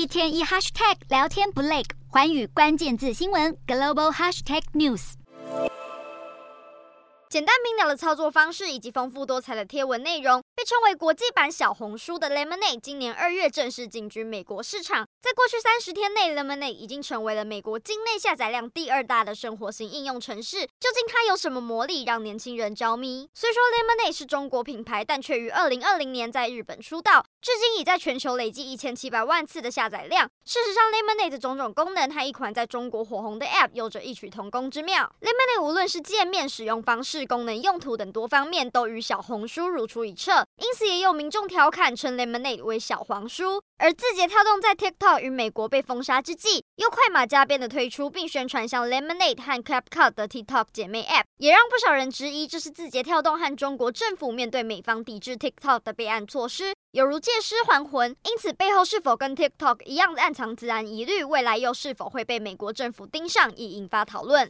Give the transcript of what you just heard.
一天一 hashtag 聊天不累，环宇关键字新闻 global hashtag news。简单明了的操作方式以及丰富多彩的贴文内容，被称为国际版小红书的 Lemonade，今年二月正式进军美国市场。在过去三十天内，Lemonade 已经成为了美国境内下载量第二大的生活型应用程式。究竟它有什么魔力让年轻人着迷？虽说 Lemonade 是中国品牌，但却于二零二零年在日本出道，至今已在全球累计一千七百万次的下载量。事实上，Lemonade 的种种功能和一款在中国火红的 App 有着异曲同工之妙。Lemonade 无论是界面、使用方式、功能用途等多方面，都与小红书如出一辙，因此也有民众调侃称 Lemonade 为小黄书。而字节跳动在 TikTok 与美国被封杀之际，又快马加鞭的推出并宣传像 Lemonade 和 Clap Cut 的 TikTok 姐妹 App，也让不少人质疑这是字节跳动和中国政府面对美方抵制 TikTok 的备案措施，有如借尸还魂。因此背后是否跟 TikTok 一样暗藏治安疑虑，未来又是否会被美国政府盯上，已引发讨论。